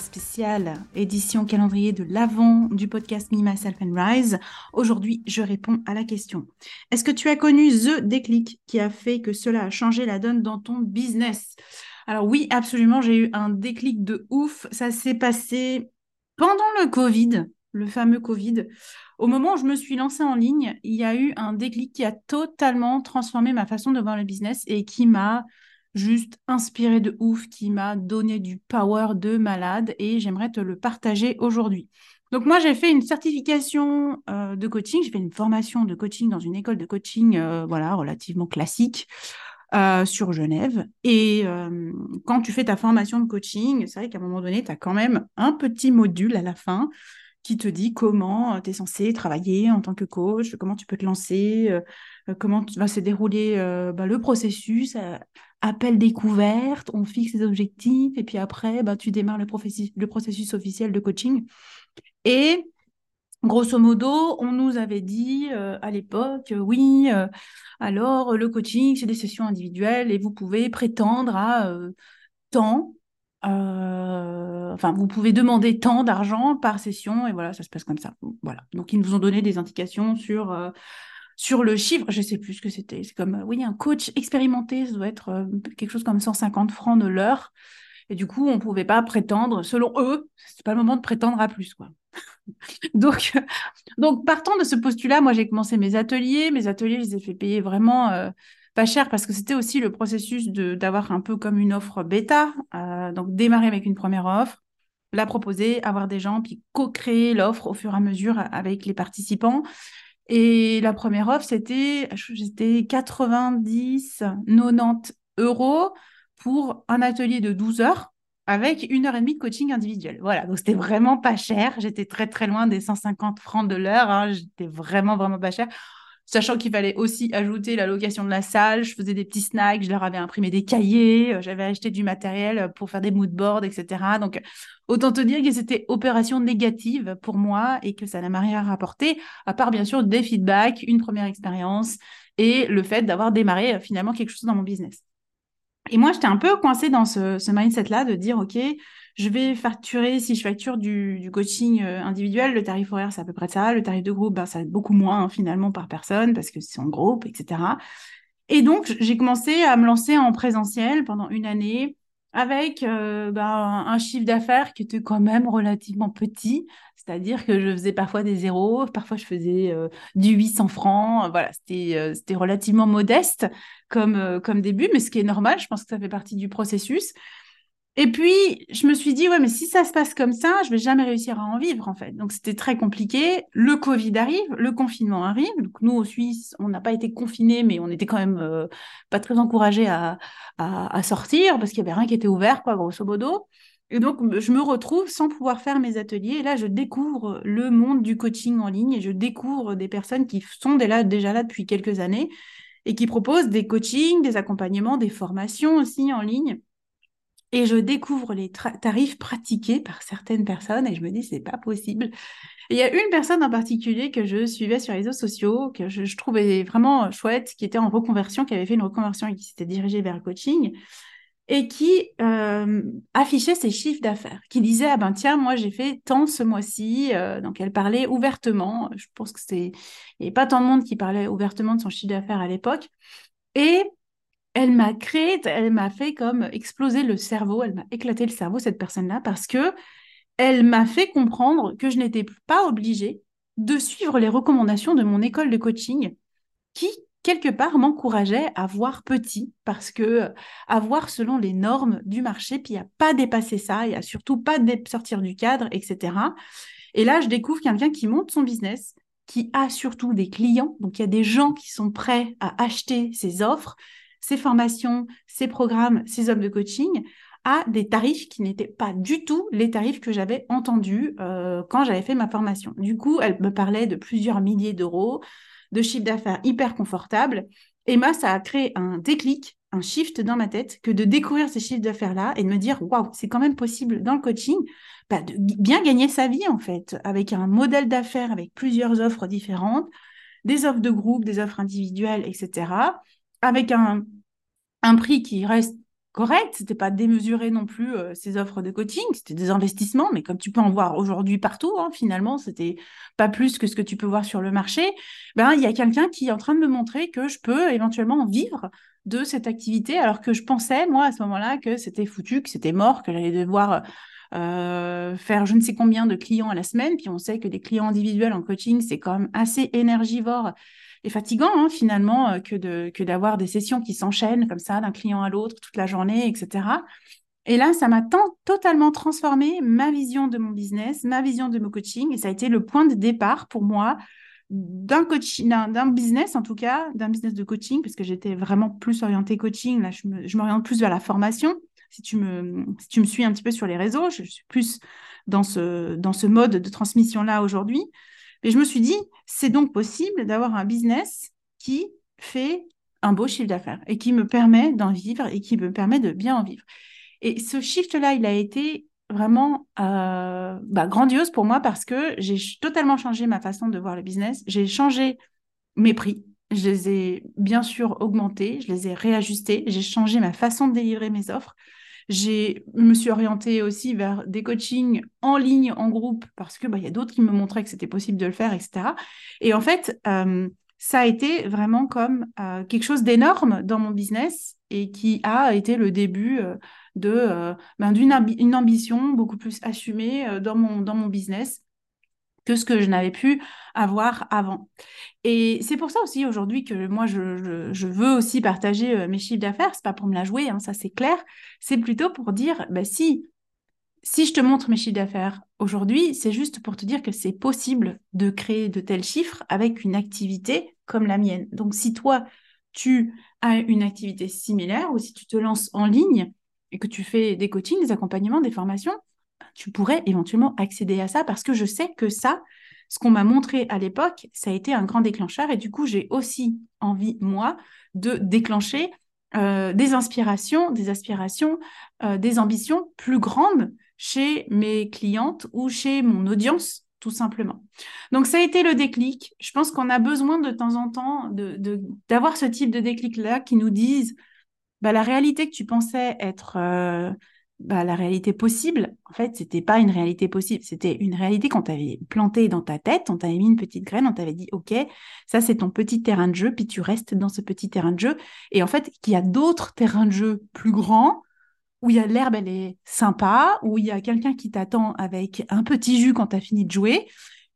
spécial édition calendrier de l'avant du podcast Me, Myself and Rise. Aujourd'hui, je réponds à la question. Est-ce que tu as connu The déclic qui a fait que cela a changé la donne dans ton business? Alors oui, absolument, j'ai eu un déclic de ouf. Ça s'est passé pendant le Covid, le fameux Covid. Au moment où je me suis lancée en ligne, il y a eu un déclic qui a totalement transformé ma façon de voir le business et qui m'a juste inspiré de ouf, qui m'a donné du power de malade et j'aimerais te le partager aujourd'hui. Donc moi, j'ai fait une certification euh, de coaching, j'ai fait une formation de coaching dans une école de coaching euh, voilà, relativement classique euh, sur Genève. Et quand tu fais ta formation de coaching, c'est vrai qu'à un moment donné, tu as quand même un petit module à la fin qui te dit comment tu es censé travailler en tant que coach, comment tu peux te lancer, comment va se dérouler bah, le processus appel découverte, on fixe les objectifs et puis après, bah, tu démarres le, processus, officiel de coaching. Et grosso modo, on nous avait dit euh, à l'époque, oui, euh, alors le coaching, c'est des sessions individuelles et vous pouvez prétendre à euh, tant. enfin, vous pouvez demander tant d'argent par session et voilà, ça se passe comme ça. Voilà. Donc, ils nous ont donné des indications sur sur le chiffre, je sais plus ce que c'était. C'est comme, oui, un coach expérimenté, ça doit être euh, quelque chose comme 150 francs de l'heure. Et du coup, on ne pouvait pas prétendre, selon eux, c'est pas le moment de prétendre à plus, quoi. donc, donc, partant de ce postulat, moi, j'ai commencé mes ateliers. Mes ateliers, je les ai fait payer vraiment euh, pas cher parce que c'était aussi le processus d'avoir un peu comme une offre bêta. Euh, donc, démarrer avec une première offre, la proposer, avoir des gens, puis co-créer l'offre au fur et à mesure avec les participants. Et la première offre, c'était 90, 90 euros pour un atelier de 12 heures avec une heure et demie de coaching individuel. Voilà, donc c'était vraiment pas cher. J'étais très très loin des 150 francs de l'heure. Hein. J'étais vraiment vraiment pas cher sachant qu'il fallait aussi ajouter la location de la salle. Je faisais des petits snacks, je leur avais imprimé des cahiers, euh, j'avais acheté du matériel pour faire des mood boards, etc. Donc, autant te dire que c'était opération négative pour moi et que ça n'a rien rapporté, à part bien sûr des feedbacks, une première expérience et le fait d'avoir démarré euh, finalement quelque chose dans mon business. Et moi, j'étais un peu coincée dans ce, mindset-là de dire, OK, je vais facturer, si je facture du, coaching euh, individuel, le tarif horaire, c'est à peu près ça. Le tarif de groupe, ben, ça beaucoup moins hein, finalement par personne parce que c'est en groupe, etc. Et donc, j'ai commencé à me lancer en présentiel pendant une année avec euh, ben, un chiffre d'affaires qui était quand même relativement petit. C'est-à-dire que je faisais parfois des zéros, parfois je faisais euh, du 800 francs. Voilà, c'était c'était relativement modeste comme, comme début, mais ce qui est normal, je pense que ça fait partie du processus. Et puis, je me suis dit, ouais, mais si ça se passe comme ça, je vais jamais réussir à en vivre, en fait. Donc, c'était très compliqué. Le Covid arrive, le confinement arrive. Donc, nous, aux Suisses, on n'a pas été confinés, mais on était quand même euh, pas très encouragés à, sortir parce qu'il y avait rien qui était ouvert, quoi, grosso modo. Et donc, je me retrouve sans pouvoir faire mes ateliers. Et là, je découvre le monde du coaching en ligne et je découvre des personnes qui sont déjà là depuis quelques années et qui proposent des coachings, des accompagnements, des formations aussi en ligne et je découvre les tarifs pratiqués par certaines personnes et je me dis c'est pas possible. il y a une personne en particulier que je suivais sur les réseaux sociaux que je, trouvais vraiment chouette, qui était en reconversion, qui avait fait une reconversion et qui s'était dirigée vers le coaching et qui euh, affichait ses chiffres d'affaires, qui disait ah ben tiens moi j'ai fait tant ce mois-ci, euh, donc elle parlait ouvertement. Je pense que c'est il n'y avait pas tant de monde qui parlait ouvertement de son chiffre d'affaires à l'époque et elle m'a créé, elle m'a fait comme exploser le cerveau, elle m'a éclaté le cerveau, cette personne-là, parce que elle m'a fait comprendre que je n'étais pas obligée de suivre les recommandations de mon école de coaching qui, quelque part, m'encourageait à voir petit, parce que voir selon les normes du marché, puis à pas dépasser ça, et à surtout pas sortir du cadre, etc. Et là, je découvre quelqu'un qui monte son business, qui a surtout des clients, donc il y a des gens qui sont prêts à acheter ses offres, ses formations, ses programmes, ses hommes de coaching, à des tarifs qui n'étaient pas du tout les tarifs que j'avais entendus euh, quand j'avais fait ma formation. Du coup, elle me parlait de plusieurs milliers d'euros, de chiffre d'affaires hyper confortable. Et moi, ça a créé un déclic, un shift dans ma tête, que de découvrir ces chiffres d'affaires-là et de me dire, waouh, c'est quand même possible dans le coaching bah, de bien gagner sa vie, en fait, avec un modèle d'affaires, avec plusieurs offres différentes, des offres de groupe, des offres individuelles, etc., avec un, prix qui reste correct, c'était pas démesuré non plus euh, ces offres de coaching, c'était des investissements, mais comme tu peux en voir aujourd'hui partout, hein, finalement, c'était pas plus que ce que tu peux voir sur le marché. Ben il y a quelqu'un qui est en train de me montrer que je peux éventuellement vivre de cette activité, alors que je pensais moi à ce moment-là que c'était foutu, que c'était mort, que j'allais devoir euh, faire je ne sais combien de clients à la semaine. Puis on sait que des clients individuels en coaching, c'est quand même assez énergivore et fatigant hein, finalement euh, que de que d'avoir des sessions qui s'enchaînent comme ça d'un client à l'autre toute la journée, etc. Et là, ça m'a totalement transformé ma vision de mon business, ma vision de mon coaching, et ça a été le point de départ pour moi d'un coaching, d'un business en tout cas, d'un business de coaching, parce que j'étais vraiment plus orientée coaching. Là, je m'oriente plus vers la formation. Si tu, me, si tu me suis un petit peu sur les réseaux, je, suis plus dans ce, dans ce mode de transmission-là aujourd'hui. Mais je me suis dit, c'est donc possible d'avoir un business qui fait un beau chiffre d'affaires et qui me permet d'en vivre et qui me permet de bien en vivre. Et ce shift-là, il a été vraiment euh, bah, grandiose pour moi parce que j'ai totalement changé ma façon de voir le business. J'ai changé mes prix. Je les ai bien sûr augmentés, je les ai réajustés, j'ai changé ma façon de délivrer mes offres. J'ai me suis orientée aussi vers des coachings en ligne, en groupe, parce que bah, y a d'autres qui me montraient que c'était possible de le faire, etc. Et en fait, euh, ça a été vraiment comme euh, quelque chose d'énorme dans mon business et qui a été le début euh, de ben, d'une une ambition beaucoup plus assumée dans mon dans mon business que ce que je n'avais pu avoir avant. Et c'est pour ça aussi aujourd'hui que moi, je, veux aussi partager euh, mes chiffres d'affaires. C'est pas pour me la jouer, hein, ça c'est clair. C'est plutôt pour dire, bah, si, si je te montre mes chiffres d'affaires aujourd'hui, c'est juste pour te dire que c'est possible de créer de tels chiffres avec une activité comme la mienne. Donc si toi, tu as une activité similaire ou si tu te lances en ligne et que tu fais des coachings, des accompagnements, des formations, tu pourrais éventuellement accéder à ça parce que je sais que ça, ce qu'on m'a montré à l'époque, ça a été un grand déclencheur et du coup, j'ai aussi envie, moi, de déclencher euh, des inspirations, des aspirations, euh, des ambitions plus grandes chez mes clientes ou chez mon audience, tout simplement. Donc, ça a été le déclic. Je pense qu'on a besoin de temps en temps d'avoir de, ce type de déclic-là qui nous disent bah, la réalité que tu pensais être euh, bah, la réalité possible, en fait, c'était pas une réalité possible. C'était une réalité qu'on t'avait plantée dans ta tête, on t'avait mis une petite graine, on t'avait dit, OK, ça c'est ton petit terrain de jeu, puis tu restes dans ce petit terrain de jeu. Et en fait, qu'il y a d'autres terrains de jeu plus grands, où il y a l'herbe, elle est sympa, où il y a quelqu'un qui t'attend avec un petit jus quand tu as fini de jouer,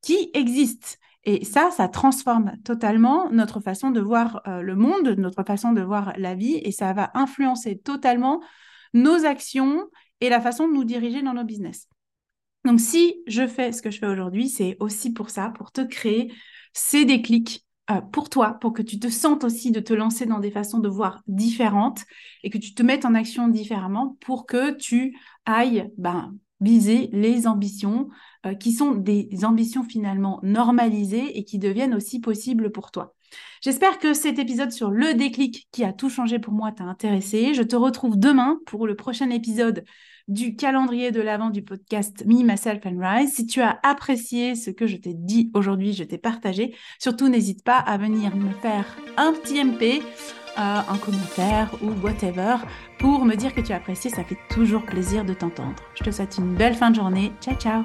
qui existent. Et ça, ça transforme totalement notre façon de voir euh, le monde, notre façon de voir la vie, et ça va influencer totalement nos actions et la façon de nous diriger dans nos business. Donc, si je fais ce que je fais aujourd'hui, c'est aussi pour ça, pour te créer ces déclics euh, pour toi, pour que tu te sentes aussi de te lancer dans des façons de voir différentes et que tu te mettes en action différemment pour que tu ailles ben, viser les ambitions euh, qui sont des ambitions finalement normalisées et qui deviennent aussi possibles pour toi. J'espère que cet épisode sur le déclic qui a tout changé pour moi t'a intéressé. Je te retrouve demain pour le prochain épisode du calendrier de l'avant du podcast Me, Myself and Rise. Si tu as apprécié ce que je t'ai dit aujourd'hui, je t'ai partagé, surtout n'hésite pas à venir me faire un petit MP, euh, un commentaire ou whatever pour me dire que tu as apprécié. Ça fait toujours plaisir de t'entendre. Je te souhaite une belle fin de journée. Ciao, ciao